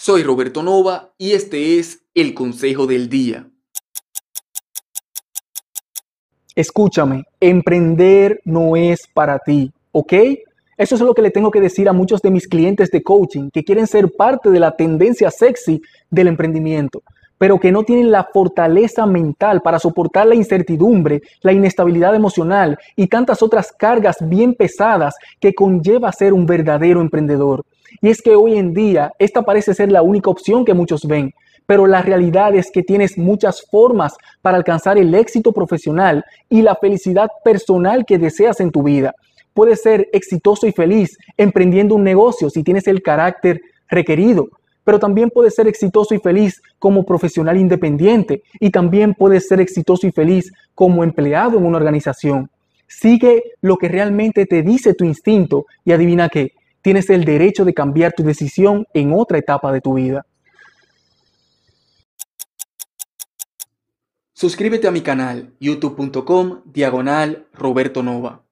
Soy Roberto Nova y este es el Consejo del Día. Escúchame, emprender no es para ti, ¿ok? Eso es lo que le tengo que decir a muchos de mis clientes de coaching que quieren ser parte de la tendencia sexy del emprendimiento, pero que no tienen la fortaleza mental para soportar la incertidumbre, la inestabilidad emocional y tantas otras cargas bien pesadas que conlleva ser un verdadero emprendedor. Y es que hoy en día esta parece ser la única opción que muchos ven, pero la realidad es que tienes muchas formas para alcanzar el éxito profesional y la felicidad personal que deseas en tu vida puedes ser exitoso y feliz emprendiendo un negocio si tienes el carácter requerido, pero también puedes ser exitoso y feliz como profesional independiente y también puedes ser exitoso y feliz como empleado en una organización. Sigue lo que realmente te dice tu instinto y adivina qué, tienes el derecho de cambiar tu decisión en otra etapa de tu vida. Suscríbete a mi canal youtube.com diagonal Roberto Nova.